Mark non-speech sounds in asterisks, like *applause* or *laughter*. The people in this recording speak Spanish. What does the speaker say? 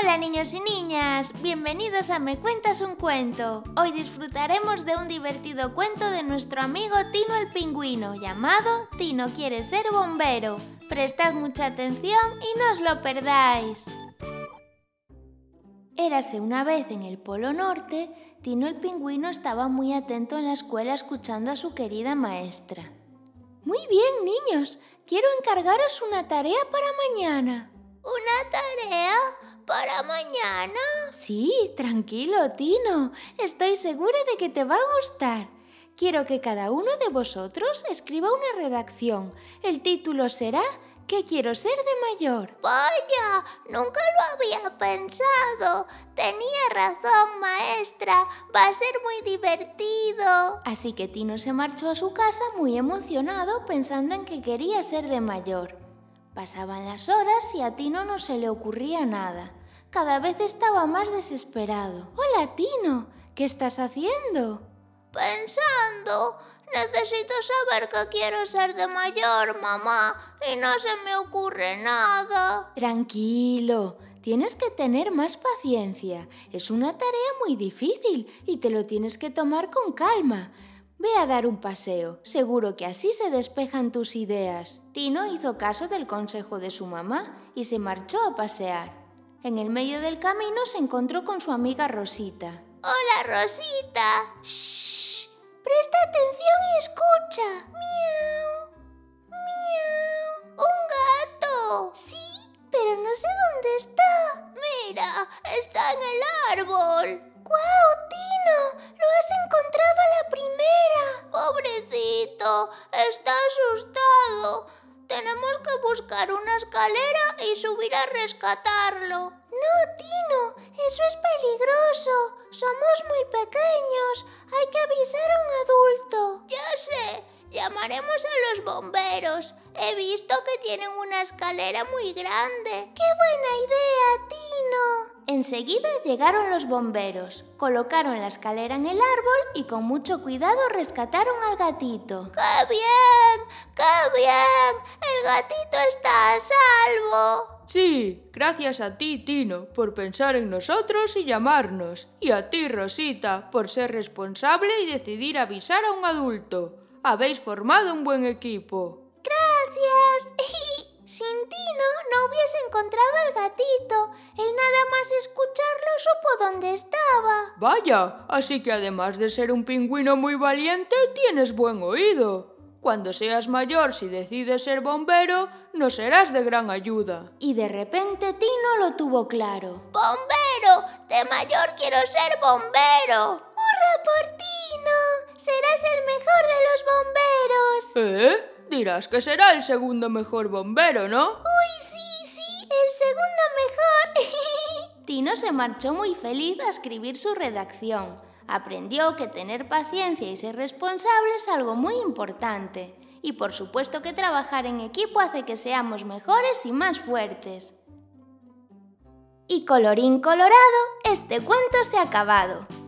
Hola niños y niñas, bienvenidos a Me Cuentas un Cuento. Hoy disfrutaremos de un divertido cuento de nuestro amigo Tino el Pingüino, llamado Tino quiere ser bombero. Prestad mucha atención y no os lo perdáis. Érase una vez en el Polo Norte, Tino el Pingüino estaba muy atento en la escuela escuchando a su querida maestra. Muy bien, niños, quiero encargaros una tarea para mañana. ¿Una tarea? ¿Para mañana? Sí, tranquilo, Tino. Estoy segura de que te va a gustar. Quiero que cada uno de vosotros escriba una redacción. El título será ¿Qué quiero ser de mayor? Vaya, nunca lo había pensado. Tenía razón, maestra. Va a ser muy divertido. Así que Tino se marchó a su casa muy emocionado pensando en que quería ser de mayor. Pasaban las horas y a Tino no se le ocurría nada. Cada vez estaba más desesperado. Hola, Tino. ¿Qué estás haciendo? Pensando. Necesito saber qué quiero ser de mayor, mamá, y no se me ocurre nada. Tranquilo. Tienes que tener más paciencia. Es una tarea muy difícil y te lo tienes que tomar con calma. Ve a dar un paseo. Seguro que así se despejan tus ideas. Tino hizo caso del consejo de su mamá y se marchó a pasear. En el medio del camino se encontró con su amiga Rosita. Hola, Rosita. Shh. Presta atención y escucha. Miau. Miau. Un gato. Sí, pero no sé dónde está. Mira, está en el árbol. ¡Guau, Tino! ¡Lo has encontrado a la primera! Pobrecito, está que buscar una escalera y subir a rescatarlo. No, Tino, eso es peligroso. Somos muy pequeños. Hay que avisar a un adulto. Ya sé, llamaremos a los bomberos. He visto que tienen una escalera muy grande. ¡Qué buena idea! Enseguida llegaron los bomberos, colocaron la escalera en el árbol y con mucho cuidado rescataron al gatito. ¡Qué bien! ¡Qué bien! El gatito está a salvo. Sí, gracias a ti, Tino, por pensar en nosotros y llamarnos. Y a ti, Rosita, por ser responsable y decidir avisar a un adulto. Habéis formado un buen equipo. Sin Tino no hubiese encontrado al gatito. Él nada más escucharlo supo dónde estaba. Vaya, así que además de ser un pingüino muy valiente, tienes buen oído. Cuando seas mayor, si decides ser bombero, nos serás de gran ayuda. Y de repente Tino lo tuvo claro. ¡Bombero! De mayor quiero ser bombero. ¡Hurra por Tino! Serás el mejor de los bomberos. ¿Eh? Dirás que será el segundo mejor bombero, ¿no? Uy, sí, sí, el segundo mejor. *laughs* Tino se marchó muy feliz a escribir su redacción. Aprendió que tener paciencia y ser responsable es algo muy importante. Y por supuesto que trabajar en equipo hace que seamos mejores y más fuertes. Y colorín colorado, este cuento se ha acabado.